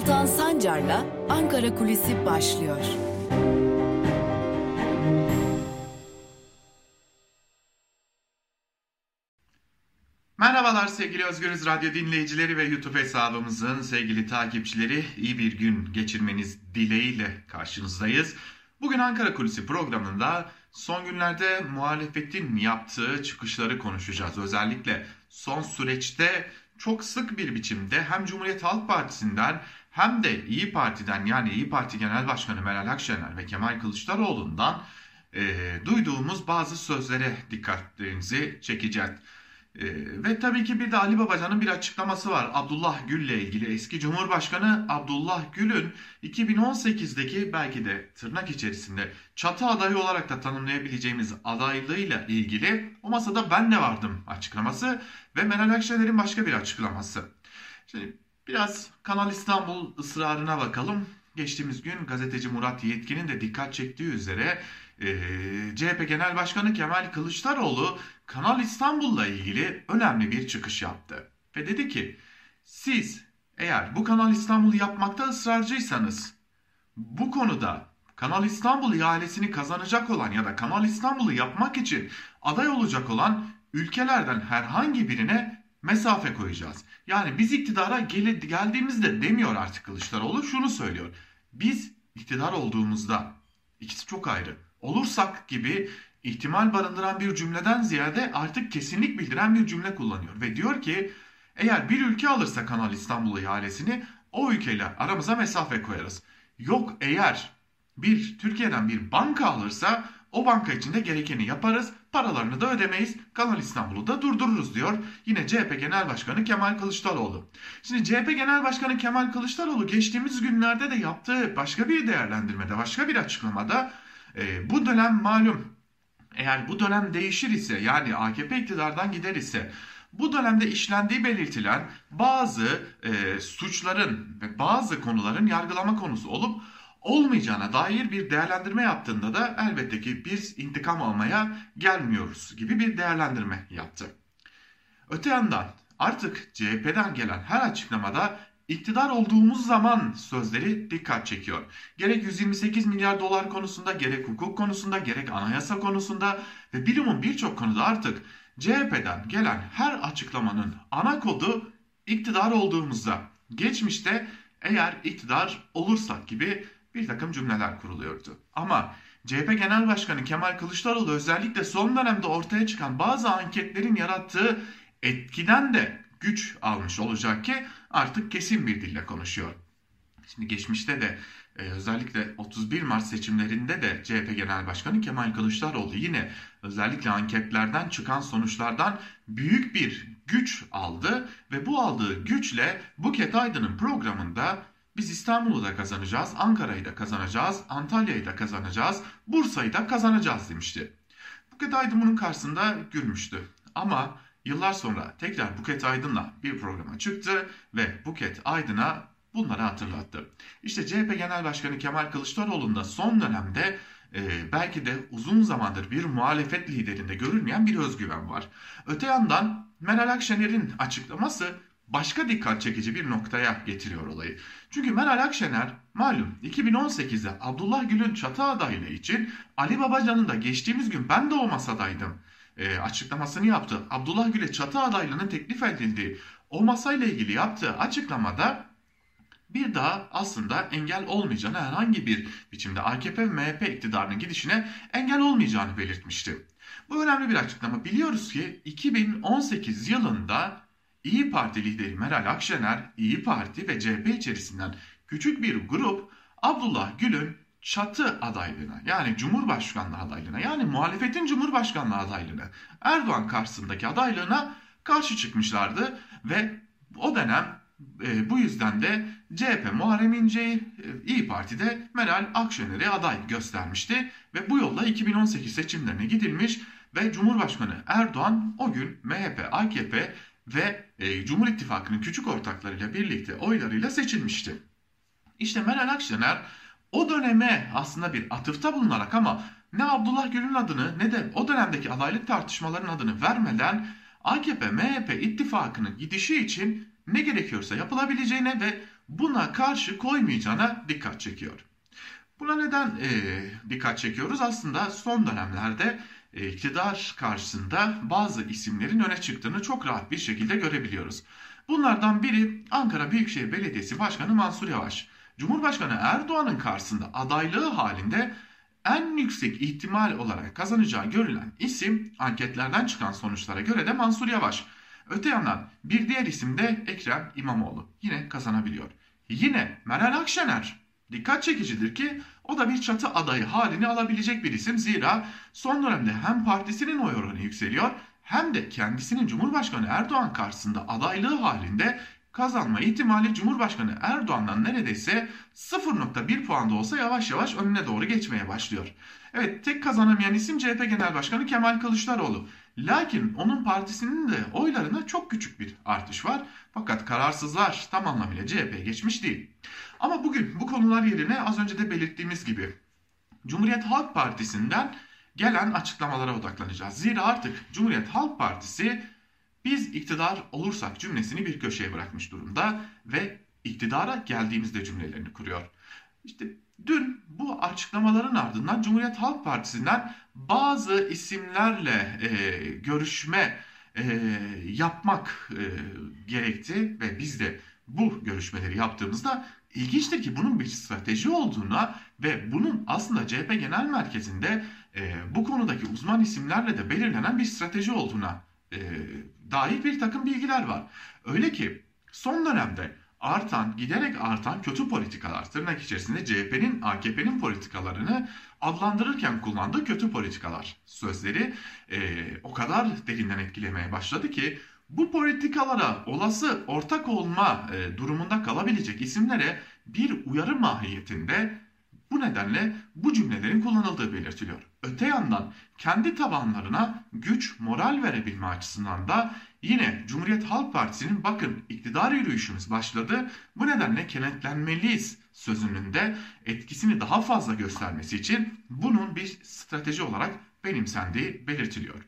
Altan Sancar'la Ankara Kulisi başlıyor. Merhabalar sevgili Özgürüz Radyo dinleyicileri ve YouTube hesabımızın sevgili takipçileri. iyi bir gün geçirmeniz dileğiyle karşınızdayız. Bugün Ankara Kulisi programında son günlerde muhalefetin yaptığı çıkışları konuşacağız. Özellikle son süreçte çok sık bir biçimde hem Cumhuriyet Halk Partisi'nden hem de İyi Parti'den yani İyi Parti Genel Başkanı Meral Akşener ve Kemal Kılıçdaroğlu'ndan e, duyduğumuz bazı sözlere dikkatlerinizi çekeceğiz. Ee, ve tabii ki bir de Ali Babacan'ın bir açıklaması var. Abdullah Gül'le ilgili eski Cumhurbaşkanı Abdullah Gül'ün 2018'deki belki de tırnak içerisinde çatı adayı olarak da tanımlayabileceğimiz adaylığıyla ilgili o masada ben de vardım açıklaması ve Meral Akşener'in başka bir açıklaması. Şimdi biraz Kanal İstanbul ısrarına bakalım. Geçtiğimiz gün gazeteci Murat Yetkin'in de dikkat çektiği üzere e, CHP Genel Başkanı Kemal Kılıçdaroğlu Kanal İstanbul'la ilgili önemli bir çıkış yaptı. Ve dedi ki siz eğer bu Kanal İstanbul'u yapmakta ısrarcıysanız bu konuda Kanal İstanbul ihalesini kazanacak olan ya da Kanal İstanbul'u yapmak için aday olacak olan ülkelerden herhangi birine mesafe koyacağız. Yani biz iktidara gel geldiğimizde demiyor artık Kılıçdaroğlu şunu söylüyor. Biz iktidar olduğumuzda ikisi çok ayrı olursak gibi ihtimal barındıran bir cümleden ziyade artık kesinlik bildiren bir cümle kullanıyor. Ve diyor ki eğer bir ülke alırsa Kanal İstanbul ihalesini o ülkeyle aramıza mesafe koyarız. Yok eğer bir Türkiye'den bir banka alırsa o banka içinde gerekeni yaparız, paralarını da ödemeyiz, Kanal İstanbul'u da durdururuz diyor. Yine CHP Genel Başkanı Kemal Kılıçdaroğlu. Şimdi CHP Genel Başkanı Kemal Kılıçdaroğlu geçtiğimiz günlerde de yaptığı başka bir değerlendirmede, başka bir açıklamada e, bu dönem malum eğer bu dönem değişir ise yani AKP iktidardan gider ise bu dönemde işlendiği belirtilen bazı e, suçların ve bazı konuların yargılama konusu olup olmayacağına dair bir değerlendirme yaptığında da elbette ki biz intikam almaya gelmiyoruz gibi bir değerlendirme yaptı. Öte yandan artık CHP'den gelen her açıklamada İktidar olduğumuz zaman sözleri dikkat çekiyor. Gerek 128 milyar dolar konusunda, gerek hukuk konusunda, gerek anayasa konusunda ve bilimin birçok konuda artık CHP'den gelen her açıklamanın ana kodu iktidar olduğumuzda. Geçmişte eğer iktidar olursak gibi bir takım cümleler kuruluyordu. Ama CHP Genel Başkanı Kemal Kılıçdaroğlu özellikle son dönemde ortaya çıkan bazı anketlerin yarattığı etkiden de güç almış olacak ki artık kesin bir dille konuşuyor. Şimdi geçmişte de e, özellikle 31 Mart seçimlerinde de CHP Genel Başkanı Kemal Kılıçdaroğlu yine özellikle anketlerden çıkan sonuçlardan büyük bir güç aldı ve bu aldığı güçle Buket Aydın'ın programında biz İstanbul'u da kazanacağız, Ankara'yı da kazanacağız, Antalya'yı da kazanacağız, Bursa'yı da kazanacağız demişti. Buket Aydın bunun karşısında gülmüştü. Ama Yıllar sonra tekrar Buket Aydın'la bir programa çıktı ve Buket Aydın'a bunları hatırlattı. İşte CHP Genel Başkanı Kemal Kılıçdaroğlu'nda son dönemde e, belki de uzun zamandır bir muhalefet liderinde görülmeyen bir özgüven var. Öte yandan Meral Akşener'in açıklaması başka dikkat çekici bir noktaya getiriyor olayı. Çünkü Meral Akşener malum 2018'de Abdullah Gül'ün çatı adaylığı için Ali Babacan'ın da geçtiğimiz gün ben de o masadaydım e, açıklamasını yaptı. Abdullah Gül'e çatı adaylığının teklif edildiği o masayla ilgili yaptığı açıklamada bir daha aslında engel olmayacağını herhangi bir biçimde AKP ve MHP iktidarının gidişine engel olmayacağını belirtmişti. Bu önemli bir açıklama. Biliyoruz ki 2018 yılında İyi Parti lideri Meral Akşener, İyi Parti ve CHP içerisinden küçük bir grup Abdullah Gül'ün çatı adaylığına yani Cumhurbaşkanlığı adaylığına yani muhalefetin Cumhurbaşkanlığı adaylığına Erdoğan karşısındaki adaylığına karşı çıkmışlardı ve o dönem e, bu yüzden de CHP Muharrem İnce'yi e, İyi Parti'de Meral Akşener'e aday göstermişti ve bu yolla 2018 seçimlerine gidilmiş ve Cumhurbaşkanı Erdoğan o gün MHP, AKP ve e, Cumhur İttifakı'nın küçük ortaklarıyla birlikte oylarıyla seçilmişti. İşte Meral Akşener o döneme aslında bir atıfta bulunarak ama ne Abdullah Gül'ün adını ne de o dönemdeki adaylık tartışmaların adını vermeden AKP-MHP ittifakının gidişi için ne gerekiyorsa yapılabileceğine ve buna karşı koymayacağına dikkat çekiyor. Buna neden e, dikkat çekiyoruz? Aslında son dönemlerde iktidar karşısında bazı isimlerin öne çıktığını çok rahat bir şekilde görebiliyoruz. Bunlardan biri Ankara Büyükşehir Belediyesi Başkanı Mansur Yavaş. Cumhurbaşkanı Erdoğan'ın karşısında adaylığı halinde en yüksek ihtimal olarak kazanacağı görülen isim anketlerden çıkan sonuçlara göre de Mansur Yavaş. Öte yandan bir diğer isim de Ekrem İmamoğlu. Yine kazanabiliyor. Yine Meral Akşener. Dikkat çekicidir ki o da bir çatı adayı halini alabilecek bir isim. Zira son dönemde hem partisinin oy oranı yükseliyor hem de kendisinin Cumhurbaşkanı Erdoğan karşısında adaylığı halinde kazanma ihtimali Cumhurbaşkanı Erdoğan'dan neredeyse 0.1 puan da olsa yavaş yavaş önüne doğru geçmeye başlıyor. Evet tek kazanamayan isim CHP Genel Başkanı Kemal Kılıçdaroğlu. Lakin onun partisinin de oylarına çok küçük bir artış var. Fakat kararsızlar tam anlamıyla CHP geçmiş değil. Ama bugün bu konular yerine az önce de belirttiğimiz gibi Cumhuriyet Halk Partisi'nden gelen açıklamalara odaklanacağız. Zira artık Cumhuriyet Halk Partisi biz iktidar olursak cümlesini bir köşeye bırakmış durumda ve iktidara geldiğimizde cümlelerini kuruyor. İşte dün bu açıklamaların ardından Cumhuriyet Halk Partisi'nden bazı isimlerle e, görüşme e, yapmak e, gerekti ve biz de bu görüşmeleri yaptığımızda ilginçtir ki bunun bir strateji olduğuna ve bunun aslında CHP Genel Merkezi'nde e, bu konudaki uzman isimlerle de belirlenen bir strateji olduğuna e, dair bir takım bilgiler var. Öyle ki son dönemde artan, giderek artan kötü politikalar, tırnak içerisinde CHP'nin, AKP'nin politikalarını adlandırırken kullandığı kötü politikalar sözleri e, o kadar derinden etkilemeye başladı ki bu politikalara olası ortak olma e, durumunda kalabilecek isimlere bir uyarı mahiyetinde bu nedenle bu cümlelerin kullanıldığı belirtiliyor. Öte yandan kendi tabanlarına güç, moral verebilme açısından da yine Cumhuriyet Halk Partisi'nin bakın iktidar yürüyüşümüz başladı. Bu nedenle kenetlenmeliyiz sözünün de etkisini daha fazla göstermesi için bunun bir strateji olarak benimsendiği belirtiliyor.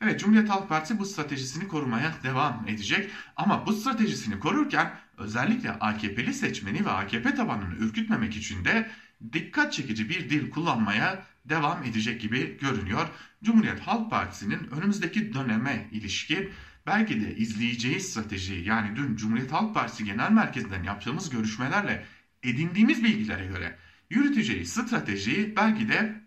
Evet Cumhuriyet Halk Partisi bu stratejisini korumaya devam edecek ama bu stratejisini korurken özellikle AKP'li seçmeni ve AKP tabanını ürkütmemek için de dikkat çekici bir dil kullanmaya devam edecek gibi görünüyor. Cumhuriyet Halk Partisi'nin önümüzdeki döneme ilişkin belki de izleyeceği strateji yani dün Cumhuriyet Halk Partisi Genel Merkezi'nden yaptığımız görüşmelerle edindiğimiz bilgilere göre yürüteceği stratejiyi belki de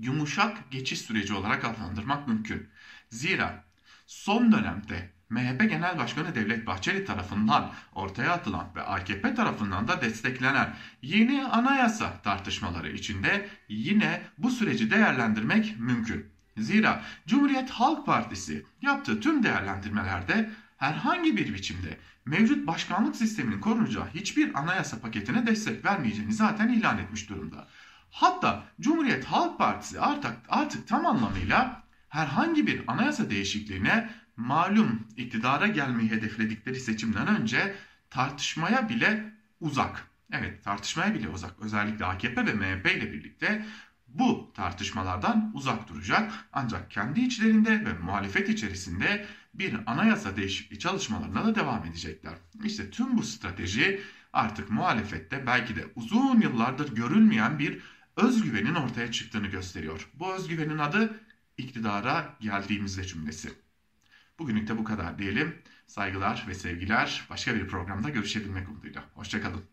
yumuşak geçiş süreci olarak adlandırmak mümkün. Zira son dönemde MHP Genel Başkanı Devlet Bahçeli tarafından ortaya atılan ve AKP tarafından da desteklenen yeni anayasa tartışmaları içinde yine bu süreci değerlendirmek mümkün. Zira Cumhuriyet Halk Partisi yaptığı tüm değerlendirmelerde herhangi bir biçimde mevcut başkanlık sisteminin korunacağı hiçbir anayasa paketine destek vermeyeceğini zaten ilan etmiş durumda. Hatta Cumhuriyet Halk Partisi artık artık tam anlamıyla herhangi bir anayasa değişikliğine malum iktidara gelmeyi hedefledikleri seçimden önce tartışmaya bile uzak. Evet tartışmaya bile uzak. Özellikle AKP ve MHP ile birlikte bu tartışmalardan uzak duracak. Ancak kendi içlerinde ve muhalefet içerisinde bir anayasa değişikliği çalışmalarına da devam edecekler. İşte tüm bu strateji artık muhalefette belki de uzun yıllardır görülmeyen bir özgüvenin ortaya çıktığını gösteriyor. Bu özgüvenin adı iktidara geldiğimizde cümlesi. Bugünlük de bu kadar diyelim. Saygılar ve sevgiler. Başka bir programda görüşebilmek umuduyla. Hoşçakalın.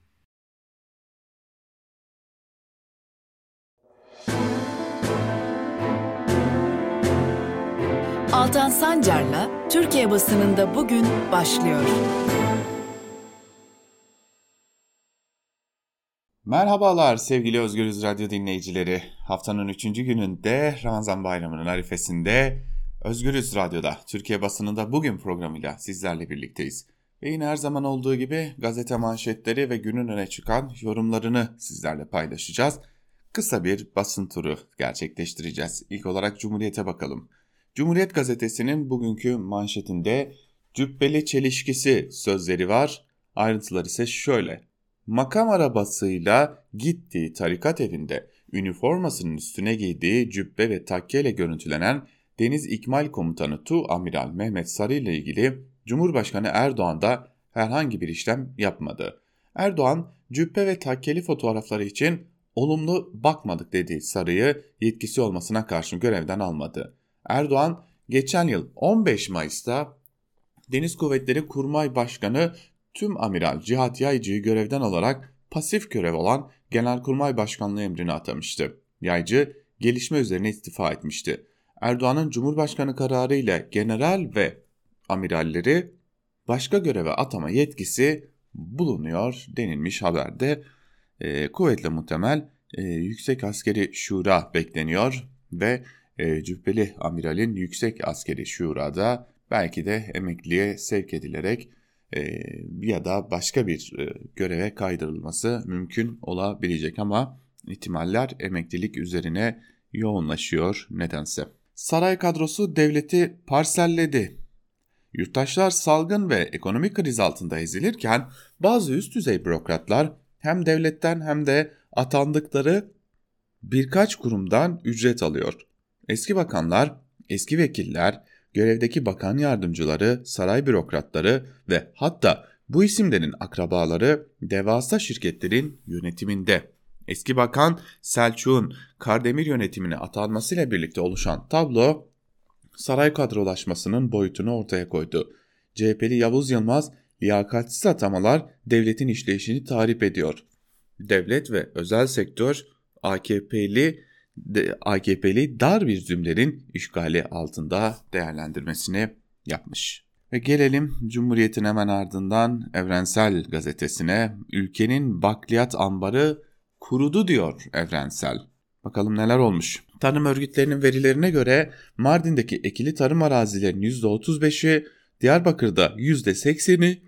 Altan Sancar'la Türkiye basınında bugün başlıyor. Merhabalar sevgili Özgürüz Radyo dinleyicileri. Haftanın 3. gününde Ramazan Bayramı'nın arifesinde Özgürüz Radyo'da Türkiye basınında bugün programıyla sizlerle birlikteyiz. Ve yine her zaman olduğu gibi gazete manşetleri ve günün öne çıkan yorumlarını sizlerle paylaşacağız. Kısa bir basın turu gerçekleştireceğiz. İlk olarak Cumhuriyet'e bakalım. Cumhuriyet gazetesinin bugünkü manşetinde cübbeli çelişkisi sözleri var. Ayrıntılar ise şöyle. Makam arabasıyla gittiği tarikat evinde üniformasının üstüne giydiği cübbe ve takke ile görüntülenen Deniz İkmal Komutanı Tu Amiral Mehmet Sarı ile ilgili Cumhurbaşkanı Erdoğan da herhangi bir işlem yapmadı. Erdoğan cübbe ve takkeli fotoğrafları için olumlu bakmadık dediği Sarı'yı yetkisi olmasına karşın görevden almadı. Erdoğan geçen yıl 15 Mayıs'ta Deniz Kuvvetleri Kurmay Başkanı Tüm Amiral Cihat Yaycı'yı görevden alarak pasif görev olan Genelkurmay Başkanlığı emrini atamıştı. Yaycı gelişme üzerine istifa etmişti. Erdoğan'ın Cumhurbaşkanı kararı ile general ve amiralleri başka göreve atama yetkisi bulunuyor denilmiş haberde. E, kuvvetle muhtemel e, Yüksek Askeri Şura bekleniyor ve e, Cübbeli Amiral'in Yüksek Askeri Şura'da belki de emekliye sevk edilerek ya da başka bir göreve kaydırılması mümkün olabilecek ama ihtimaller emeklilik üzerine yoğunlaşıyor nedense. Saray kadrosu devleti parselledi. Yurttaşlar salgın ve ekonomik kriz altında ezilirken bazı üst düzey bürokratlar hem devletten hem de atandıkları birkaç kurumdan ücret alıyor. Eski bakanlar, eski vekiller, görevdeki bakan yardımcıları, saray bürokratları ve hatta bu isimlerin akrabaları devasa şirketlerin yönetiminde. Eski bakan Selçuk'un Kardemir yönetimine atanmasıyla birlikte oluşan tablo saray kadrolaşmasının boyutunu ortaya koydu. CHP'li Yavuz Yılmaz liyakatsiz atamalar devletin işleyişini tarif ediyor. Devlet ve özel sektör AKP'li AKP'li dar bir zümlerin işgali altında değerlendirmesini yapmış. Ve gelelim Cumhuriyet'in hemen ardından Evrensel Gazetesi'ne. Ülkenin bakliyat ambarı kurudu diyor Evrensel. Bakalım neler olmuş. Tarım örgütlerinin verilerine göre Mardin'deki ekili tarım arazilerinin %35'i, Diyarbakır'da %80'i,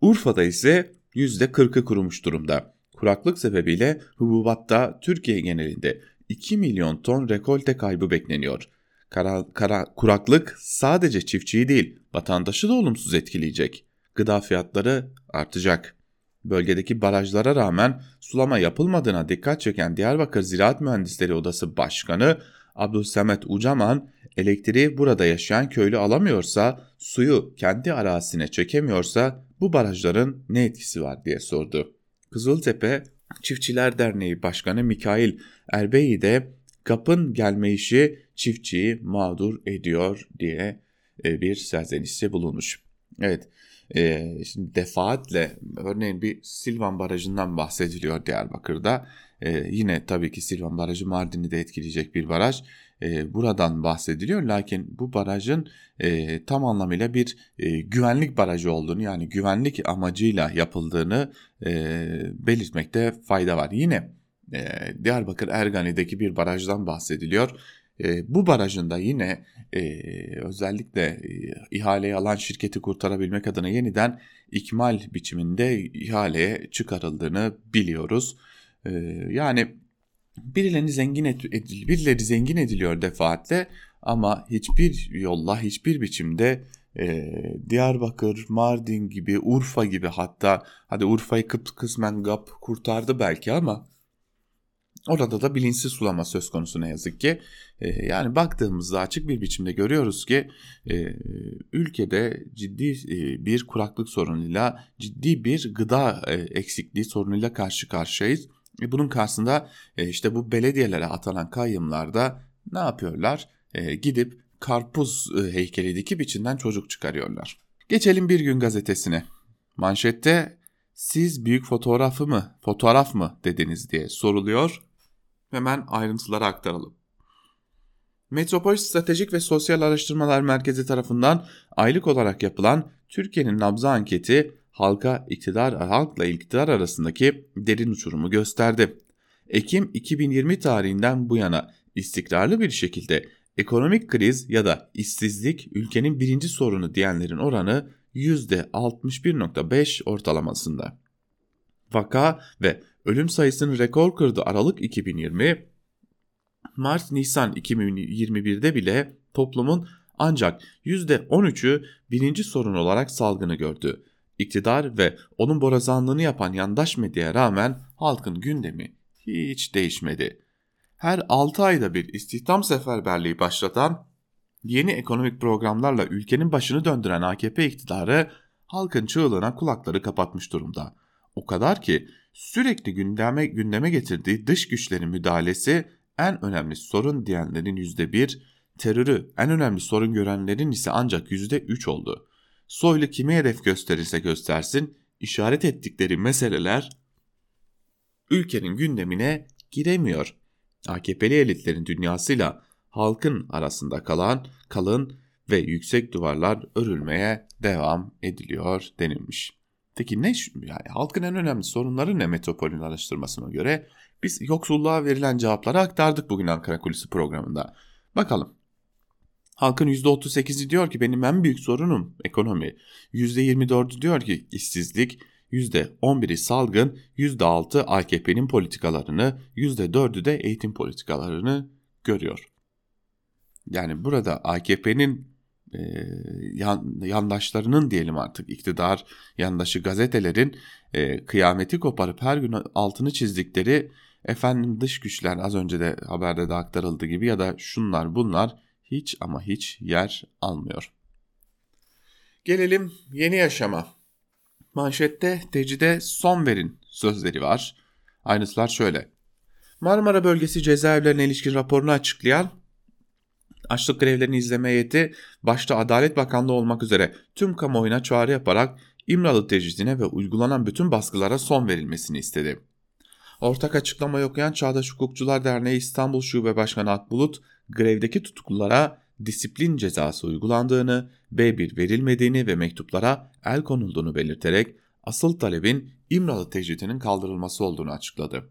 Urfa'da ise %40'ı kurumuş durumda. Kuraklık sebebiyle hububatta Türkiye genelinde 2 milyon ton rekolte kaybı bekleniyor. Kara, kara, kuraklık sadece çiftçiyi değil vatandaşı da olumsuz etkileyecek. Gıda fiyatları artacak. Bölgedeki barajlara rağmen sulama yapılmadığına dikkat çeken Diyarbakır Ziraat Mühendisleri Odası Başkanı Abdülsemet Ucaman, elektriği burada yaşayan köylü alamıyorsa, suyu kendi arazisine çekemiyorsa bu barajların ne etkisi var diye sordu. Kızıltepe Çiftçiler Derneği Başkanı Mikail Erbeyi de kapın gelme işi çiftçiyi mağdur ediyor diye e, bir serzenişte bulunmuş. Evet e, şimdi defaatle örneğin bir Silvan Barajı'ndan bahsediliyor Diyarbakır'da. E, yine tabii ki Silvan Barajı Mardin'i de etkileyecek bir baraj. E, buradan bahsediliyor. Lakin bu barajın e, tam anlamıyla bir e, güvenlik barajı olduğunu yani güvenlik amacıyla yapıldığını e, belirtmekte fayda var. Yine e, Diyarbakır Ergani'deki bir barajdan bahsediliyor. E, bu barajın da yine e, özellikle e, ihaleyi alan şirketi kurtarabilmek adına yeniden ikmal biçiminde ihaleye çıkarıldığını biliyoruz. E, yani birilerini zengin edil, birileri zengin ediliyor defaatle ama hiçbir yolla hiçbir biçimde e, Diyarbakır, Mardin gibi, Urfa gibi hatta hadi Urfa'yı kısmen GAP kurtardı belki ama orada da bilinçsiz sulama söz konusu ne yazık ki. E, yani baktığımızda açık bir biçimde görüyoruz ki e, ülkede ciddi e, bir kuraklık sorunuyla ciddi bir gıda e, eksikliği sorunuyla karşı karşıyayız. E, bunun karşısında e, işte bu belediyelere atanan kayyımlarda ne yapıyorlar? E, gidip karpuz heykeli dikip içinden çocuk çıkarıyorlar. Geçelim Bir Gün gazetesine. Manşette siz büyük fotoğrafı mı, fotoğraf mı dediniz diye soruluyor. Hemen ayrıntıları aktaralım. Metropol Stratejik ve Sosyal Araştırmalar Merkezi tarafından aylık olarak yapılan Türkiye'nin nabzı anketi halka iktidar halkla iktidar arasındaki derin uçurumu gösterdi. Ekim 2020 tarihinden bu yana istikrarlı bir şekilde ekonomik kriz ya da işsizlik ülkenin birinci sorunu diyenlerin oranı %61.5 ortalamasında. Vaka ve ölüm sayısının rekor kırdığı Aralık 2020, Mart-Nisan 2021'de bile toplumun ancak %13'ü birinci sorun olarak salgını gördü. İktidar ve onun borazanlığını yapan yandaş medyaya rağmen halkın gündemi hiç değişmedi. Her 6 ayda bir istihdam seferberliği başlatan, yeni ekonomik programlarla ülkenin başını döndüren AKP iktidarı halkın çığlığına kulakları kapatmış durumda. O kadar ki sürekli gündeme, gündeme getirdiği dış güçlerin müdahalesi en önemli sorun diyenlerin %1, terörü en önemli sorun görenlerin ise ancak %3 oldu. Soylu kime hedef gösterirse göstersin işaret ettikleri meseleler ülkenin gündemine giremiyor. AKP'li elitlerin dünyasıyla halkın arasında kalan kalın ve yüksek duvarlar örülmeye devam ediliyor denilmiş. Peki ne yani halkın en önemli sorunları ne metropolün araştırmasına göre? Biz yoksulluğa verilen cevapları aktardık bugün Ankara Kulisi programında. Bakalım. Halkın %38'i diyor ki benim en büyük sorunum ekonomi. %24'ü diyor ki işsizlik. %11'i salgın, %6 AKP'nin politikalarını, %4'ü de eğitim politikalarını görüyor. Yani burada AKP'nin e, yan, yandaşlarının diyelim artık iktidar yandaşı gazetelerin e, kıyameti koparıp her gün altını çizdikleri efendim dış güçler az önce de haberde de aktarıldığı gibi ya da şunlar bunlar hiç ama hiç yer almıyor. Gelelim yeni yaşama. Manşette tecide son verin sözleri var. Aynısılar şöyle. Marmara bölgesi cezaevlerine ilişkin raporunu açıklayan açlık grevlerini izleme heyeti başta Adalet Bakanlığı olmak üzere tüm kamuoyuna çağrı yaparak İmralı tecridine ve uygulanan bütün baskılara son verilmesini istedi. Ortak açıklama okuyan Çağdaş Hukukçular Derneği İstanbul Şube Başkanı Akbulut, grevdeki tutuklulara disiplin cezası uygulandığını, B1 verilmediğini ve mektuplara el konulduğunu belirterek asıl talebin İmralı tecridinin kaldırılması olduğunu açıkladı.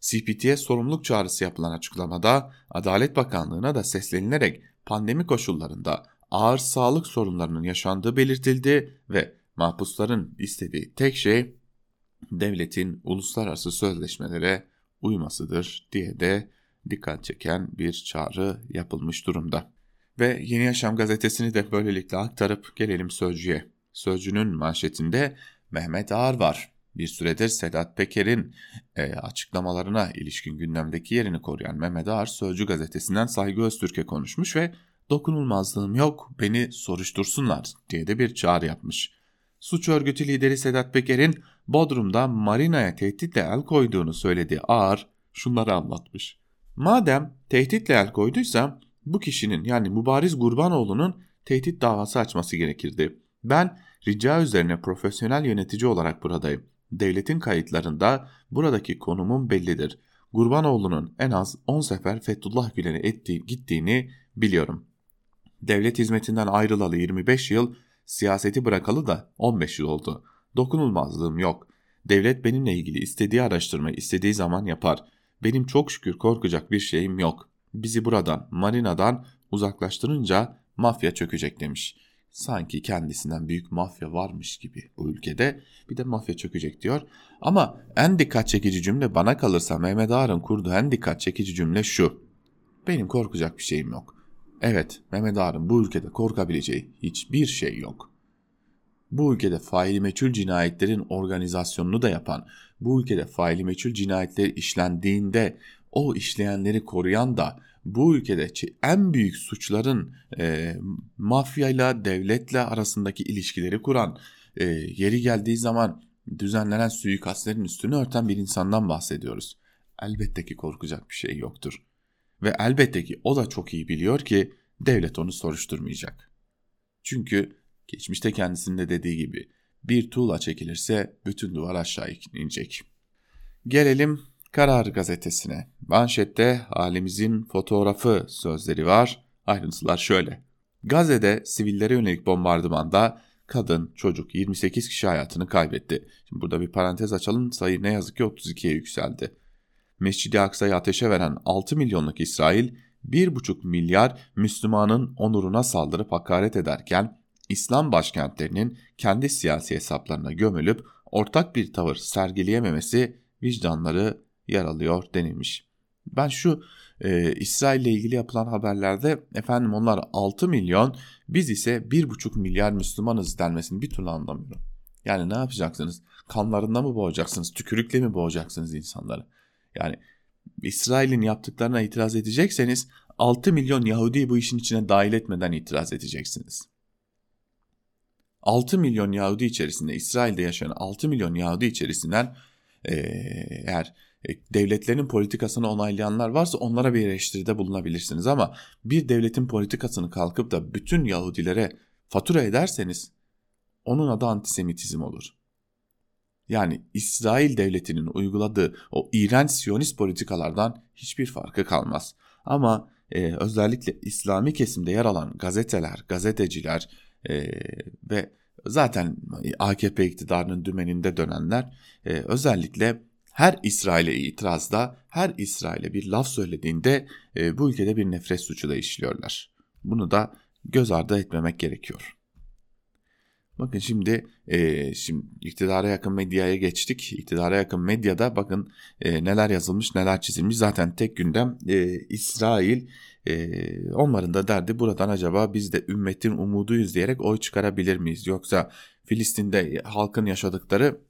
CPT'ye sorumluluk çağrısı yapılan açıklamada Adalet Bakanlığı'na da seslenilerek pandemi koşullarında ağır sağlık sorunlarının yaşandığı belirtildi ve mahpusların istediği tek şey devletin uluslararası sözleşmelere uymasıdır diye de dikkat çeken bir çağrı yapılmış durumda. Ve Yeni Yaşam gazetesini de böylelikle aktarıp gelelim Sözcü'ye. Sözcü'nün manşetinde Mehmet Ağar var. Bir süredir Sedat Peker'in e, açıklamalarına ilişkin gündemdeki yerini koruyan Mehmet Ağar Sözcü gazetesinden Saygı Öztürk'e konuşmuş ve dokunulmazlığım yok beni soruştursunlar diye de bir çağrı yapmış. Suç örgütü lideri Sedat Peker'in Bodrum'da marinaya tehditle el koyduğunu söylediği Ağar şunları anlatmış. Madem tehditle el koyduysa bu kişinin yani Mübariz Gurbanoğlu'nun tehdit davası açması gerekirdi. Ben rica üzerine profesyonel yönetici olarak buradayım. Devletin kayıtlarında buradaki konumum bellidir. Gurbanoğlu'nun en az 10 sefer Fethullah Gülen'e ettiği, gittiğini biliyorum. Devlet hizmetinden ayrılalı 25 yıl, siyaseti bırakalı da 15 yıl oldu. Dokunulmazlığım yok. Devlet benimle ilgili istediği araştırmayı istediği zaman yapar. Benim çok şükür korkacak bir şeyim yok. Bizi buradan, marinadan uzaklaştırınca mafya çökecek demiş. Sanki kendisinden büyük mafya varmış gibi bu ülkede bir de mafya çökecek diyor. Ama en dikkat çekici cümle bana kalırsa Mehmet Ağar'ın kurduğu en dikkat çekici cümle şu. Benim korkacak bir şeyim yok. Evet Mehmet Ağar'ın bu ülkede korkabileceği hiçbir şey yok. Bu ülkede faili meçhul cinayetlerin organizasyonunu da yapan, bu ülkede faili meçhul cinayetler işlendiğinde o işleyenleri koruyan da bu ülkede en büyük suçların e, mafyayla devletle arasındaki ilişkileri kuran e, yeri geldiği zaman düzenlenen suikastlerin üstünü örten bir insandan bahsediyoruz. Elbette ki korkacak bir şey yoktur. Ve elbette ki o da çok iyi biliyor ki devlet onu soruşturmayacak. Çünkü geçmişte kendisinde dediği gibi bir tuğla çekilirse bütün duvar aşağı inecek. Gelelim Karar gazetesine. Manşette halimizin fotoğrafı sözleri var. Ayrıntılar şöyle. Gazze'de sivillere yönelik bombardımanda kadın, çocuk 28 kişi hayatını kaybetti. Şimdi burada bir parantez açalım. Sayı ne yazık ki 32'ye yükseldi. Mescid-i Aksa'yı ateşe veren 6 milyonluk İsrail 1,5 milyar Müslümanın onuruna saldırıp hakaret ederken İslam başkentlerinin kendi siyasi hesaplarına gömülüp ortak bir tavır sergileyememesi vicdanları yer alıyor denilmiş. Ben şu e, İsrail ile ilgili yapılan haberlerde efendim onlar 6 milyon biz ise 1,5 milyar Müslümanız denmesini bir türlü anlamıyorum. Yani ne yapacaksınız? Kanlarında mı boğacaksınız? Tükürükle mi boğacaksınız insanları? Yani İsrail'in yaptıklarına itiraz edecekseniz 6 milyon Yahudi'yi bu işin içine dahil etmeden itiraz edeceksiniz. 6 milyon Yahudi içerisinde İsrail'de yaşayan 6 milyon Yahudi içerisinden eğer e, devletlerin politikasını onaylayanlar varsa onlara bir eleştiride bulunabilirsiniz ama bir devletin politikasını kalkıp da bütün Yahudilere fatura ederseniz onun adı antisemitizm olur. Yani İsrail devletinin uyguladığı o iğrenç siyonist politikalardan hiçbir farkı kalmaz. Ama e, özellikle İslami kesimde yer alan gazeteler, gazeteciler e, ve zaten AKP iktidarının dümeninde dönenler e, özellikle her İsrail'e itirazda, her İsrail'e bir laf söylediğinde e, bu ülkede bir nefret suçu da işliyorlar. Bunu da göz ardı etmemek gerekiyor. Bakın şimdi e, şimdi iktidara yakın medyaya geçtik. İktidara yakın medyada bakın e, neler yazılmış neler çizilmiş. Zaten tek gündem e, İsrail e, onların da derdi buradan acaba biz de ümmetin umuduyuz diyerek oy çıkarabilir miyiz? Yoksa Filistin'de halkın yaşadıkları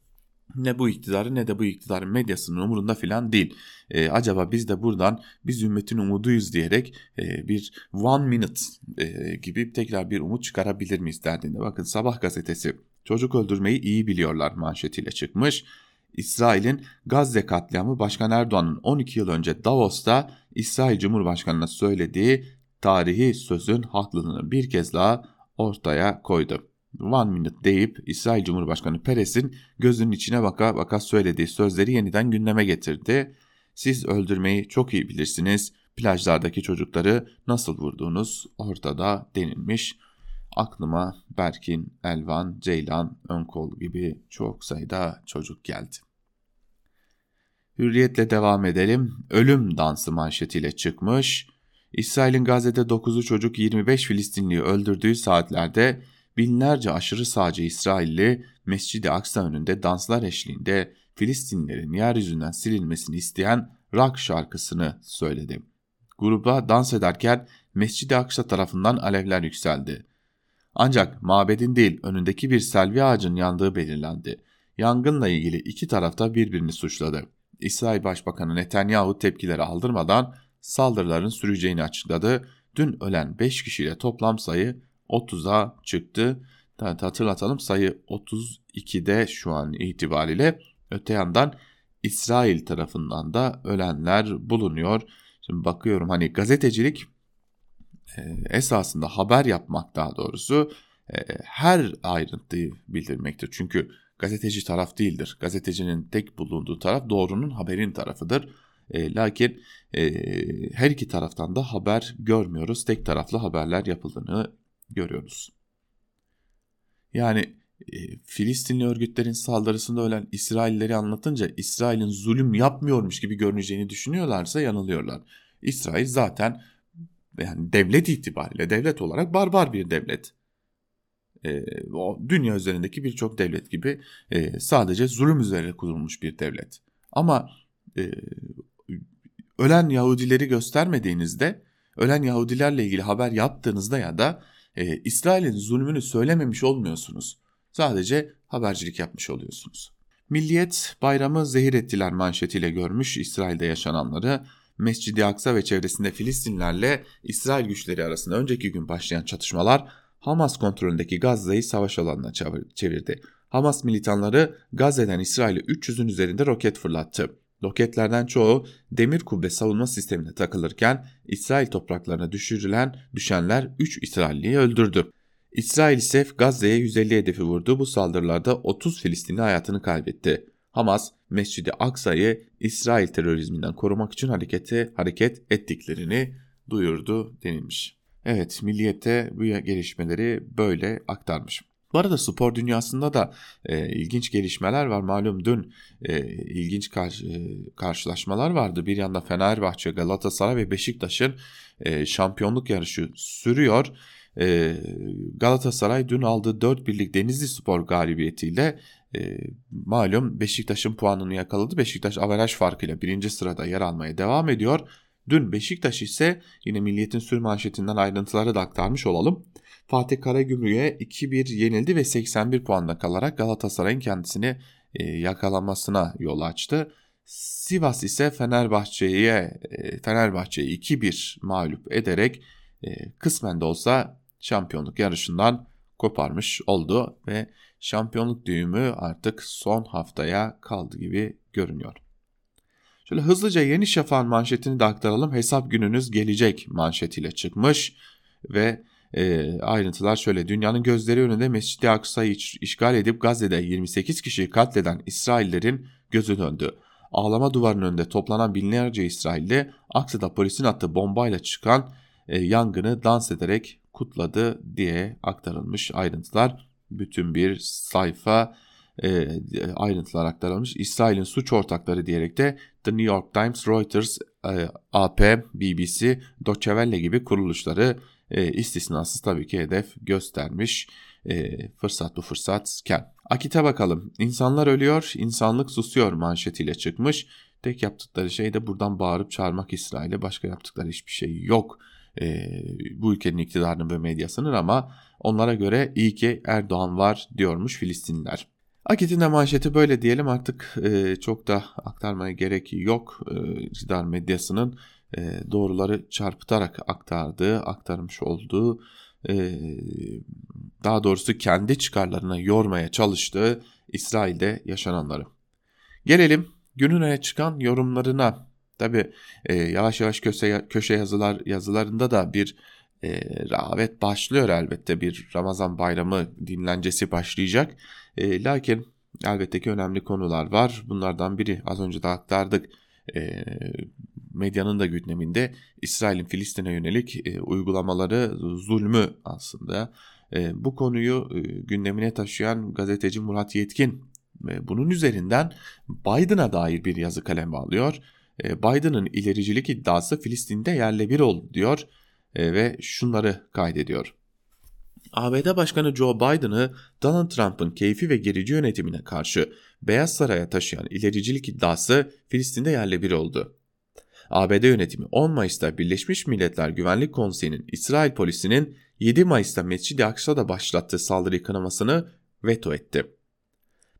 ne bu iktidarı ne de bu iktidarın medyasının umurunda filan değil. E, acaba biz de buradan biz ümmetin umuduyuz diyerek e, bir one minute e, gibi tekrar bir umut çıkarabilir miyiz derdinde. Bakın Sabah gazetesi çocuk öldürmeyi iyi biliyorlar manşetiyle çıkmış. İsrail'in Gazze katliamı Başkan Erdoğan'ın 12 yıl önce Davos'ta İsrail Cumhurbaşkanı'na söylediği tarihi sözün haklılığını bir kez daha ortaya koydu one minute deyip İsrail Cumhurbaşkanı Peres'in gözünün içine baka baka söylediği sözleri yeniden gündeme getirdi. Siz öldürmeyi çok iyi bilirsiniz. Plajlardaki çocukları nasıl vurduğunuz ortada denilmiş. Aklıma Berkin, Elvan, Ceylan, Önkol gibi çok sayıda çocuk geldi. Hürriyetle devam edelim. Ölüm dansı manşetiyle çıkmış. İsrail'in Gazze'de 9'u çocuk 25 Filistinliyi öldürdüğü saatlerde binlerce aşırı sağcı İsrailli Mescid-i Aksa önünde danslar eşliğinde Filistinlerin yeryüzünden silinmesini isteyen rock şarkısını söyledi. Gruba dans ederken Mescid-i Aksa tarafından alevler yükseldi. Ancak mabedin değil önündeki bir selvi ağacın yandığı belirlendi. Yangınla ilgili iki tarafta birbirini suçladı. İsrail Başbakanı Netanyahu tepkileri aldırmadan saldırıların süreceğini açıkladı. Dün ölen 5 kişiyle toplam sayı 30'a çıktı. Hatırlatalım sayı 32'de şu an itibariyle. Öte yandan İsrail tarafından da ölenler bulunuyor. Şimdi bakıyorum hani gazetecilik esasında haber yapmak daha doğrusu e, her ayrıntıyı bildirmektir. Çünkü gazeteci taraf değildir. Gazetecinin tek bulunduğu taraf doğrunun haberin tarafıdır. E, lakin e, her iki taraftan da haber görmüyoruz. Tek taraflı haberler yapıldığını görüyoruz. Yani e, Filistinli örgütlerin saldırısında ölen İsrailleri anlatınca İsrail'in zulüm yapmıyormuş gibi görüneceğini düşünüyorlarsa yanılıyorlar. İsrail zaten yani devlet itibariyle devlet olarak barbar bir devlet. E, o dünya üzerindeki birçok devlet gibi e, sadece zulüm üzerine kurulmuş bir devlet. Ama e, ölen Yahudileri göstermediğinizde, ölen Yahudilerle ilgili haber yaptığınızda ya da e, İsrail'in zulmünü söylememiş olmuyorsunuz. Sadece habercilik yapmış oluyorsunuz. Milliyet bayramı zehir ettiler manşetiyle görmüş İsrail'de yaşananları. Mescid-i Aksa ve çevresinde Filistinlerle İsrail güçleri arasında önceki gün başlayan çatışmalar Hamas kontrolündeki Gazze'yi savaş alanına çevirdi. Hamas militanları Gazze'den İsrail'e 300'ün üzerinde roket fırlattı. Roketlerden çoğu demir kubbe savunma sistemine takılırken İsrail topraklarına düşürülen düşenler 3 İsrailliyi öldürdü. İsrail ise Gazze'ye 150 hedefi vurdu. Bu saldırılarda 30 Filistinli hayatını kaybetti. Hamas, Mescid-i Aksa'yı İsrail terörizminden korumak için harekete hareket ettiklerini duyurdu denilmiş. Evet, Milliyet'te bu gelişmeleri böyle aktarmış. Bu arada spor dünyasında da e, ilginç gelişmeler var. Malum dün e, ilginç kar, e, karşılaşmalar vardı. Bir yanda Fenerbahçe, Galatasaray ve Beşiktaş'ın e, şampiyonluk yarışı sürüyor. E, Galatasaray dün aldığı 4 birlik Denizli Spor galibiyetiyle e, malum Beşiktaş'ın puanını yakaladı. Beşiktaş averaj farkıyla birinci sırada yer almaya devam ediyor. Dün Beşiktaş ise yine Milliyet'in sür manşetinden ayrıntıları da aktarmış olalım. Fatih Karagümrük'e 2-1 yenildi ve 81 puanda kalarak Galatasaray'ın kendisini e, yakalamasına yol açtı. Sivas ise Fenerbahçe'ye e, Fenerbahçe'yi 2-1 mağlup ederek e, kısmen de olsa şampiyonluk yarışından koparmış oldu ve şampiyonluk düğümü artık son haftaya kaldı gibi görünüyor. Şöyle hızlıca Yeni Şafak'ın manşetini de aktaralım. Hesap gününüz gelecek manşetiyle çıkmış ve e, ayrıntılar şöyle. Dünyanın gözleri önünde Mescid-i Aksa'yı işgal edip Gazze'de 28 kişiyi katleden İsraillerin gözü döndü. Ağlama duvarının önünde toplanan binlerce İsrailli Aksa'da polisin attığı bombayla çıkan e, yangını dans ederek kutladı diye aktarılmış ayrıntılar. Bütün bir sayfa e, ayrıntılar aktarılmış. İsrail'in suç ortakları diyerek de The New York Times, Reuters, e, AP, BBC, Deutsche Welle gibi kuruluşları e, istisnasız tabii ki hedef göstermiş e, fırsat bu fırsatken. Akit'e bakalım. İnsanlar ölüyor, insanlık susuyor manşetiyle çıkmış. Tek yaptıkları şey de buradan bağırıp çağırmak İsrail'e. Başka yaptıkları hiçbir şey yok. E, bu ülkenin iktidarının ve medyasının ama onlara göre iyi ki Erdoğan var diyormuş Filistinliler. Akit'in de manşeti böyle diyelim artık e, çok da aktarmaya gerek yok. E, iktidar medyasının e, doğruları çarpıtarak aktardığı, aktarmış olduğu e, daha doğrusu kendi çıkarlarına yormaya çalıştığı İsrail'de yaşananları. Gelelim günün öne çıkan yorumlarına. Tabi e, yavaş yavaş köşe, köşe yazılar yazılarında da bir e, rağbet başlıyor elbette bir Ramazan bayramı dinlencesi başlayacak. E, lakin elbette ki önemli konular var. Bunlardan biri az önce de aktardık. E, medyanın da gündeminde İsrail'in Filistin'e yönelik e, uygulamaları zulmü aslında. E, bu konuyu e, gündemine taşıyan gazeteci Murat Yetkin e, bunun üzerinden Biden'a dair bir yazı kaleme alıyor. E, Biden'ın ilericilik iddiası Filistin'de yerle bir oldu diyor e, ve şunları kaydediyor. ABD Başkanı Joe Biden'ı Donald Trump'ın keyfi ve gerici yönetimine karşı Beyaz Saray'a taşıyan ilericilik iddiası Filistin'de yerle bir oldu. ABD yönetimi 10 Mayıs'ta Birleşmiş Milletler Güvenlik Konseyi'nin İsrail polisinin 7 Mayıs'ta Mescid-i Aksa'da başlattığı saldırı kınamasını veto etti.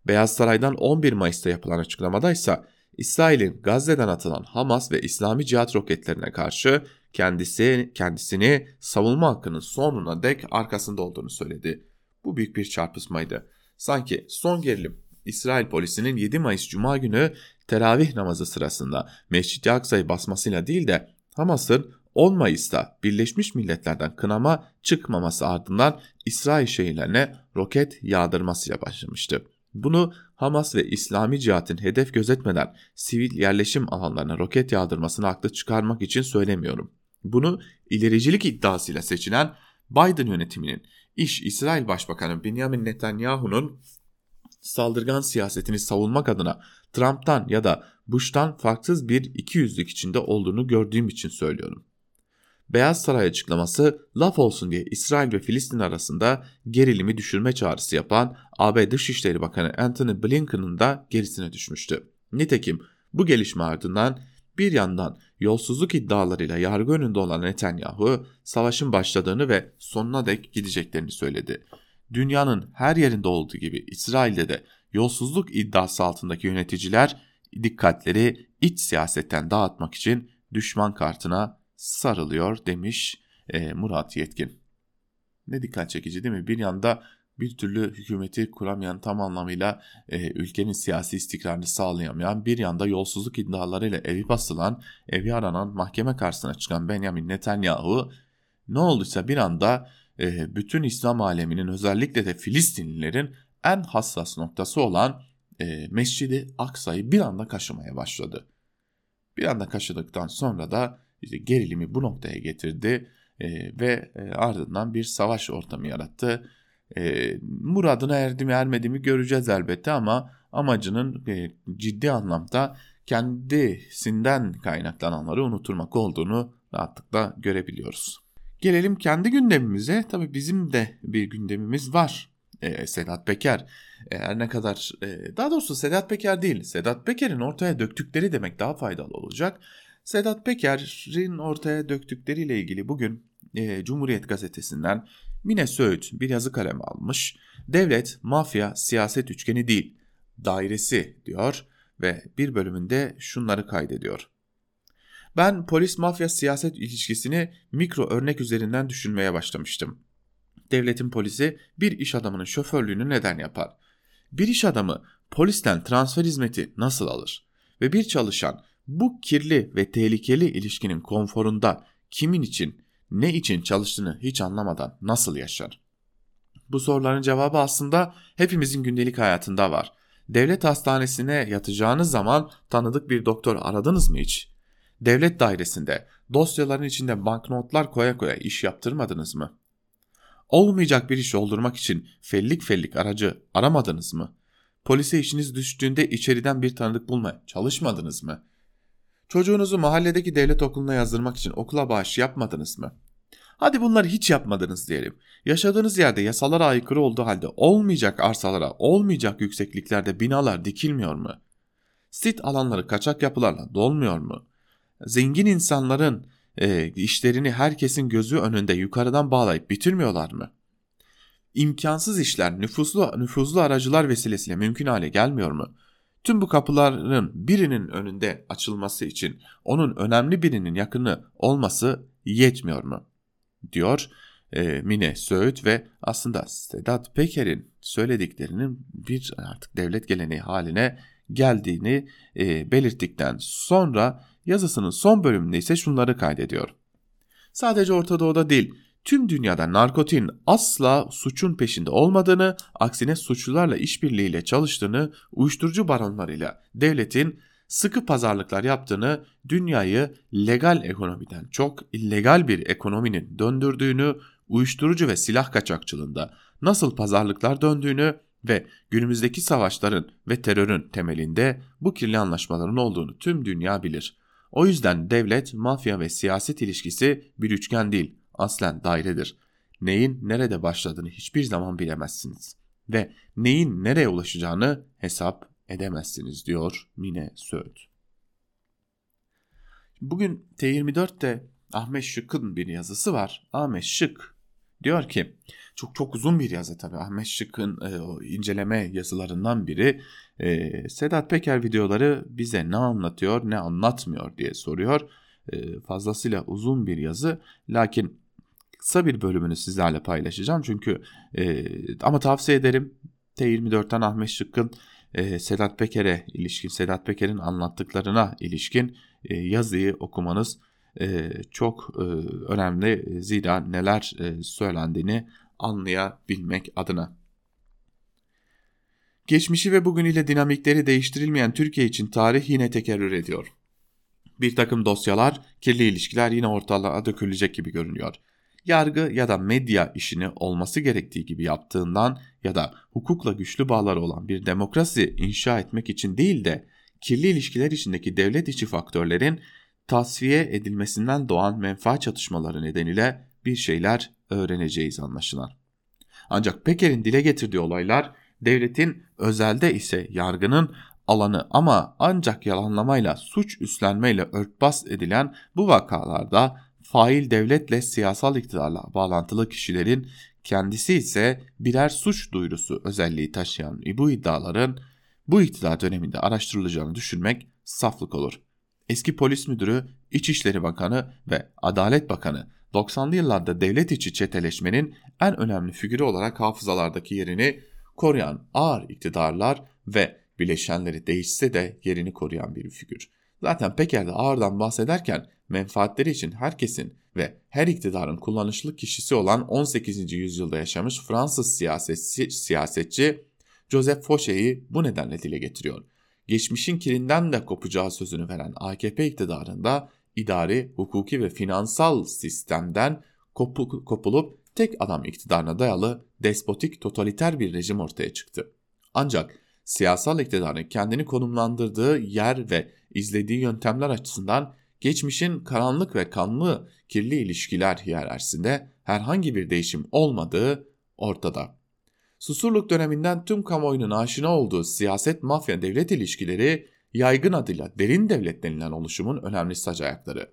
Beyaz Saray'dan 11 Mayıs'ta yapılan açıklamada ise İsrail'in Gazze'den atılan Hamas ve İslami Cihat roketlerine karşı kendisi kendisini savunma hakkının sonuna dek arkasında olduğunu söyledi. Bu büyük bir çarpışmaydı. Sanki son gerilim İsrail polisinin 7 Mayıs Cuma günü teravih namazı sırasında Mescid-i Aksa'yı basmasıyla değil de Hamas'ın 10 Mayıs'ta Birleşmiş Milletler'den kınama çıkmaması ardından İsrail şehirlerine roket yağdırmasıyla başlamıştı. Bunu Hamas ve İslami cihatın hedef gözetmeden sivil yerleşim alanlarına roket yağdırmasını haklı çıkarmak için söylemiyorum. Bunu ilericilik iddiasıyla seçilen Biden yönetiminin iş İsrail Başbakanı Benjamin Netanyahu'nun saldırgan siyasetini savunmak adına Trump'tan ya da Bush'tan farksız bir ikiyüzlük içinde olduğunu gördüğüm için söylüyorum. Beyaz Saray açıklaması laf olsun diye İsrail ve Filistin arasında gerilimi düşürme çağrısı yapan AB Dışişleri Bakanı Antony Blinken'ın da gerisine düşmüştü. Nitekim bu gelişme ardından bir yandan yolsuzluk iddialarıyla yargı önünde olan Netanyahu savaşın başladığını ve sonuna dek gideceklerini söyledi. Dünyanın her yerinde olduğu gibi İsrail'de de yolsuzluk iddiası altındaki yöneticiler dikkatleri iç siyasetten dağıtmak için düşman kartına sarılıyor demiş e, Murat Yetkin. Ne dikkat çekici değil mi? Bir yanda bir türlü hükümeti kuramayan tam anlamıyla e, ülkenin siyasi istikrarını sağlayamayan bir yanda yolsuzluk iddialarıyla evi basılan, evi aranan, mahkeme karşısına çıkan Benjamin Netanyahu ne olduysa bir anda e, bütün İslam aleminin özellikle de Filistinlilerin en hassas noktası olan e, Mescidi Aksa'yı bir anda kaşımaya başladı. Bir anda kaşıdıktan sonra da işte gerilimi bu noktaya getirdi e, ve e, ardından bir savaş ortamı yarattı. E, muradına erdi mi ermedi mi göreceğiz elbette ama amacının e, ciddi anlamda kendisinden kaynaklananları unutturmak olduğunu rahatlıkla görebiliyoruz. Gelelim kendi gündemimize. Tabii bizim de bir gündemimiz var. Ee, Sedat Peker. Her ne kadar e, daha doğrusu Sedat Peker değil. Sedat Peker'in ortaya döktükleri demek daha faydalı olacak. Sedat Peker'in ortaya döktükleriyle ilgili bugün e, Cumhuriyet Gazetesi'nden Mine Söğüt bir yazı kalemi almış. Devlet, mafya, siyaset üçgeni değil, dairesi diyor ve bir bölümünde şunları kaydediyor. Ben polis mafya siyaset ilişkisini mikro örnek üzerinden düşünmeye başlamıştım. devletin polisi bir iş adamının şoförlüğünü neden yapar? Bir iş adamı polisten transfer hizmeti nasıl alır? Ve bir çalışan bu kirli ve tehlikeli ilişkinin konforunda kimin için, ne için çalıştığını hiç anlamadan nasıl yaşar? Bu soruların cevabı aslında hepimizin gündelik hayatında var. Devlet hastanesine yatacağınız zaman tanıdık bir doktor aradınız mı hiç? Devlet dairesinde dosyaların içinde banknotlar koya koya iş yaptırmadınız mı? Olmayacak bir iş oldurmak için fellik fellik aracı aramadınız mı? Polise işiniz düştüğünde içeriden bir tanıdık bulmaya çalışmadınız mı? Çocuğunuzu mahalledeki devlet okuluna yazdırmak için okula bağış yapmadınız mı? Hadi bunları hiç yapmadınız diyelim. Yaşadığınız yerde yasalara aykırı olduğu halde olmayacak arsalara, olmayacak yüksekliklerde binalar dikilmiyor mu? Sit alanları kaçak yapılarla dolmuyor mu? Zengin insanların e, işlerini herkesin gözü önünde yukarıdan bağlayıp bitirmiyorlar mı? İmkansız işler nüfuslu, nüfuzlu aracılar vesilesiyle mümkün hale gelmiyor mu? Tüm bu kapıların birinin önünde açılması için onun önemli birinin yakını olması yetmiyor mu? Diyor e, Mine Söğüt ve aslında Sedat Peker'in söylediklerinin bir artık devlet geleneği haline geldiğini e, belirttikten sonra yazısının son bölümünde ise şunları kaydediyor. Sadece Orta Doğu'da değil, tüm dünyada narkotin asla suçun peşinde olmadığını, aksine suçlularla işbirliğiyle çalıştığını, uyuşturucu baronlarıyla devletin sıkı pazarlıklar yaptığını, dünyayı legal ekonomiden çok illegal bir ekonominin döndürdüğünü, uyuşturucu ve silah kaçakçılığında nasıl pazarlıklar döndüğünü ve günümüzdeki savaşların ve terörün temelinde bu kirli anlaşmaların olduğunu tüm dünya bilir. O yüzden devlet, mafya ve siyaset ilişkisi bir üçgen değil, aslen dairedir. Neyin nerede başladığını hiçbir zaman bilemezsiniz ve neyin nereye ulaşacağını hesap edemezsiniz diyor Mine Söğüt. Bugün T24'te Ahmet Şık'ın bir yazısı var. Ahmet Şık diyor ki çok çok uzun bir yazı tabii Ahmet Şık'ın e, o inceleme yazılarından biri. E, Sedat Peker videoları bize ne anlatıyor ne anlatmıyor diye soruyor. E, fazlasıyla uzun bir yazı lakin kısa bir bölümünü sizlerle paylaşacağım çünkü e, ama tavsiye ederim T24'ten Ahmet Şık'ın e, Sedat Peker'e ilişkin, Sedat Peker'in anlattıklarına ilişkin e, yazıyı okumanız e, çok e, önemli. Zira neler e, söylendiğini anlayabilmek adına. Geçmişi ve bugünüyle dinamikleri değiştirilmeyen Türkiye için tarih yine tekerrür ediyor. Bir takım dosyalar, kirli ilişkiler yine ortalığa dökülecek gibi görünüyor yargı ya da medya işini olması gerektiği gibi yaptığından ya da hukukla güçlü bağları olan bir demokrasi inşa etmek için değil de kirli ilişkiler içindeki devlet içi faktörlerin tasfiye edilmesinden doğan menfaat çatışmaları nedeniyle bir şeyler öğreneceğiz anlaşılan. Ancak Peker'in dile getirdiği olaylar devletin özelde ise yargının alanı ama ancak yalanlamayla suç üstlenmeyle örtbas edilen bu vakalarda fail devletle siyasal iktidarla bağlantılı kişilerin kendisi ise birer suç duyurusu özelliği taşıyan bu iddiaların bu iktidar döneminde araştırılacağını düşünmek saflık olur. Eski polis müdürü, İçişleri Bakanı ve Adalet Bakanı 90'lı yıllarda devlet içi çeteleşmenin en önemli figürü olarak hafızalardaki yerini koruyan ağır iktidarlar ve bileşenleri değişse de yerini koruyan bir figür. Zaten Peker'de ağırdan bahsederken menfaatleri için herkesin ve her iktidarın kullanışlı kişisi olan 18. yüzyılda yaşamış Fransız siyasetçi, siyasetçi Joseph Fauchet'i bu nedenle dile getiriyor. Geçmişin kirinden de kopacağı sözünü veren AKP iktidarında idari, hukuki ve finansal sistemden kopu, kopulup tek adam iktidarına dayalı despotik totaliter bir rejim ortaya çıktı. Ancak siyasal iktidarın kendini konumlandırdığı yer ve izlediği yöntemler açısından geçmişin karanlık ve kanlı kirli ilişkiler hiyerarşisinde herhangi bir değişim olmadığı ortada. Susurluk döneminden tüm kamuoyunun aşina olduğu siyaset mafya devlet ilişkileri yaygın adıyla derin devlet denilen oluşumun önemli sac ayakları.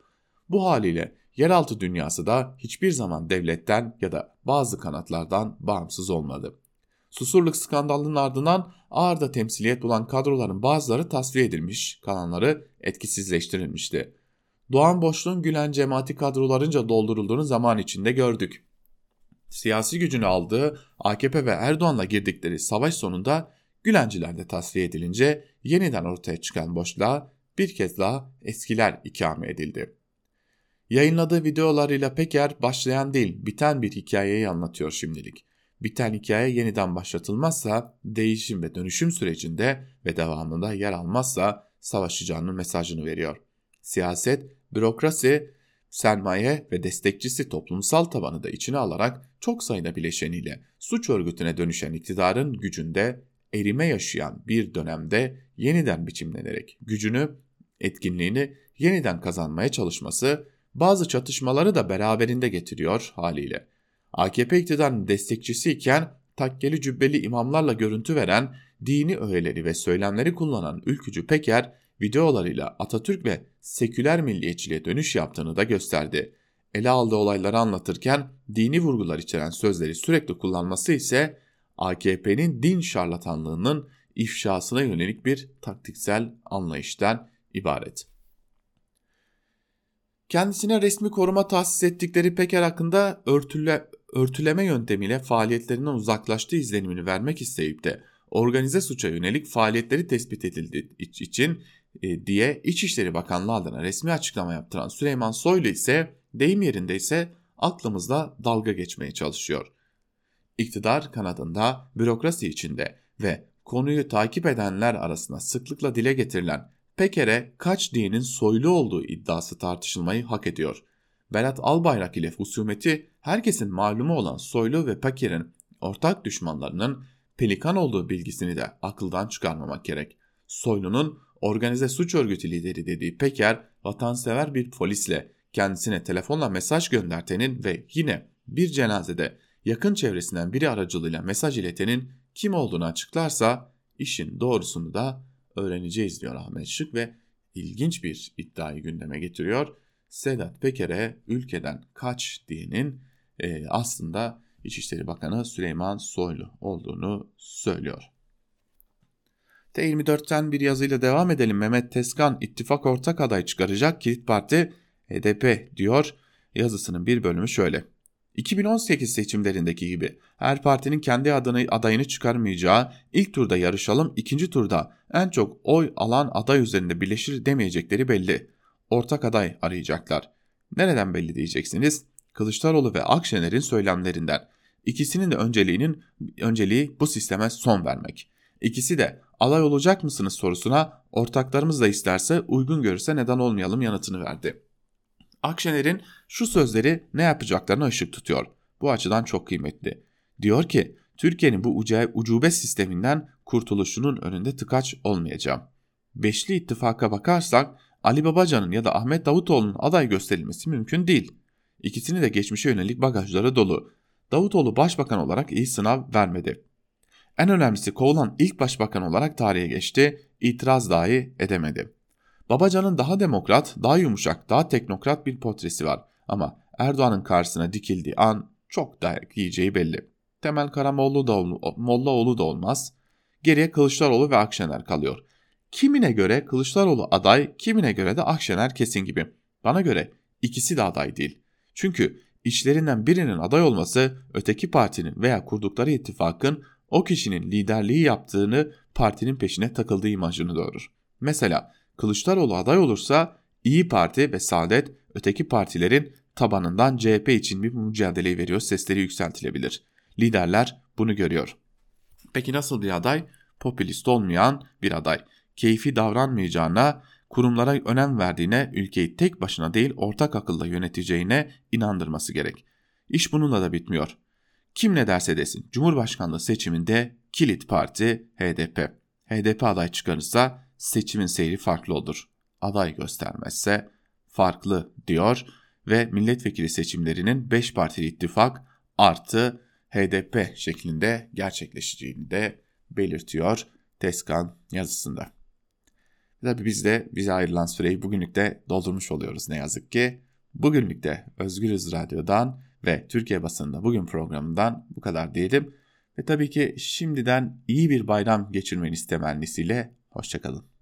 Bu haliyle yeraltı dünyası da hiçbir zaman devletten ya da bazı kanatlardan bağımsız olmadı. Susurluk skandalının ardından ağırda temsiliyet bulan kadroların bazıları tasfiye edilmiş, kalanları etkisizleştirilmişti. Doğan Boşluğun Gülen cemaati kadrolarınca doldurulduğunu zaman içinde gördük. Siyasi gücünü aldığı AKP ve Erdoğan'la girdikleri savaş sonunda Gülenciler de tasfiye edilince yeniden ortaya çıkan boşluğa bir kez daha eskiler ikame edildi. Yayınladığı videolarıyla Peker başlayan değil biten bir hikayeyi anlatıyor şimdilik. Biten hikaye yeniden başlatılmazsa değişim ve dönüşüm sürecinde ve devamında yer almazsa savaşacağının mesajını veriyor. Siyaset, bürokrasi, sermaye ve destekçisi toplumsal tabanı da içine alarak çok sayıda bileşeniyle suç örgütüne dönüşen iktidarın gücünde erime yaşayan bir dönemde yeniden biçimlenerek gücünü, etkinliğini yeniden kazanmaya çalışması bazı çatışmaları da beraberinde getiriyor haliyle. AKP iktidarının destekçisi iken takkeli cübbeli imamlarla görüntü veren, dini öğeleri ve söylemleri kullanan ülkücü Peker, videolarıyla Atatürk ve seküler milliyetçiliğe dönüş yaptığını da gösterdi. Ele aldığı olayları anlatırken dini vurgular içeren sözleri sürekli kullanması ise AKP'nin din şarlatanlığının ifşasına yönelik bir taktiksel anlayıştan ibaret. Kendisine resmi koruma tahsis ettikleri Peker hakkında örtüle, örtüleme yöntemiyle faaliyetlerinden uzaklaştığı izlenimini vermek isteyip de organize suça yönelik faaliyetleri tespit edildiği için e, diye İçişleri Bakanlığı adına resmi açıklama yaptıran Süleyman Soylu ise deyim yerinde ise aklımızda dalga geçmeye çalışıyor. İktidar kanadında, bürokrasi içinde ve konuyu takip edenler arasında sıklıkla dile getirilen Peker'e kaç dinin soylu olduğu iddiası tartışılmayı hak ediyor. Berat Albayrak ile husumeti herkesin malumu olan Soylu ve Peker'in ortak düşmanlarının pelikan olduğu bilgisini de akıldan çıkarmamak gerek. Soylu'nun organize suç örgütü lideri dediği Peker, vatansever bir polisle kendisine telefonla mesaj göndertenin ve yine bir cenazede yakın çevresinden biri aracılığıyla mesaj iletenin kim olduğunu açıklarsa işin doğrusunu da öğreneceğiz diyor Ahmet Şık ve ilginç bir iddiayı gündeme getiriyor. Sedat Peker'e ülkeden kaç diyenin e, aslında İçişleri Bakanı Süleyman Soylu olduğunu söylüyor. T24'ten bir yazıyla devam edelim. Mehmet Teskan ittifak ortak aday çıkaracak kilit parti HDP diyor. Yazısının bir bölümü şöyle. 2018 seçimlerindeki gibi her partinin kendi adını, adayını çıkarmayacağı ilk turda yarışalım ikinci turda en çok oy alan aday üzerinde birleşir demeyecekleri belli. Ortak aday arayacaklar. Nereden belli diyeceksiniz? Kılıçdaroğlu ve Akşener'in söylemlerinden. İkisinin de önceliğinin önceliği bu sisteme son vermek. İkisi de alay olacak mısınız sorusuna ortaklarımız da isterse uygun görürse neden olmayalım yanıtını verdi. Akşener'in şu sözleri ne yapacaklarına ışık tutuyor. Bu açıdan çok kıymetli. Diyor ki Türkiye'nin bu ucube sisteminden kurtuluşunun önünde tıkaç olmayacağım. Beşli ittifaka bakarsak Ali Babacan'ın ya da Ahmet Davutoğlu'nun aday gösterilmesi mümkün değil. İkisini de geçmişe yönelik bagajları dolu. Davutoğlu başbakan olarak iyi sınav vermedi. En önemlisi kovulan ilk başbakan olarak tarihe geçti, itiraz dahi edemedi. Babacan'ın daha demokrat, daha yumuşak, daha teknokrat bir portresi var ama Erdoğan'ın karşısına dikildiği an çok dayak yiyeceği belli. Temel Karamoğlu da Mollaoğlu da olmaz. Geriye Kılıçdaroğlu ve Akşener kalıyor. Kimine göre Kılıçdaroğlu aday, kimine göre de Akşener kesin gibi. Bana göre ikisi de aday değil. Çünkü içlerinden birinin aday olması öteki partinin veya kurdukları ittifakın o kişinin liderliği yaptığını partinin peşine takıldığı imajını doğurur. Mesela Kılıçdaroğlu aday olursa İyi Parti ve Saadet öteki partilerin tabanından CHP için bir mücadele veriyor sesleri yükseltilebilir. Liderler bunu görüyor. Peki nasıl bir aday? Popülist olmayan bir aday. Keyfi davranmayacağına, kurumlara önem verdiğine, ülkeyi tek başına değil ortak akılla yöneteceğine inandırması gerek. İş bununla da bitmiyor. Kim ne derse desin Cumhurbaşkanlığı seçiminde kilit parti HDP. HDP aday çıkarırsa seçimin seyri farklı olur. Aday göstermezse farklı diyor ve milletvekili seçimlerinin 5 partili ittifak artı HDP şeklinde gerçekleşeceğini de belirtiyor Teskan yazısında. Tabi biz de bize ayrılan süreyi bugünlük de doldurmuş oluyoruz ne yazık ki. Bugünlük de Özgürüz Radyo'dan ve Türkiye basında bugün programından bu kadar diyelim. Ve tabii ki şimdiden iyi bir bayram geçirmeniz temennisiyle hoşçakalın.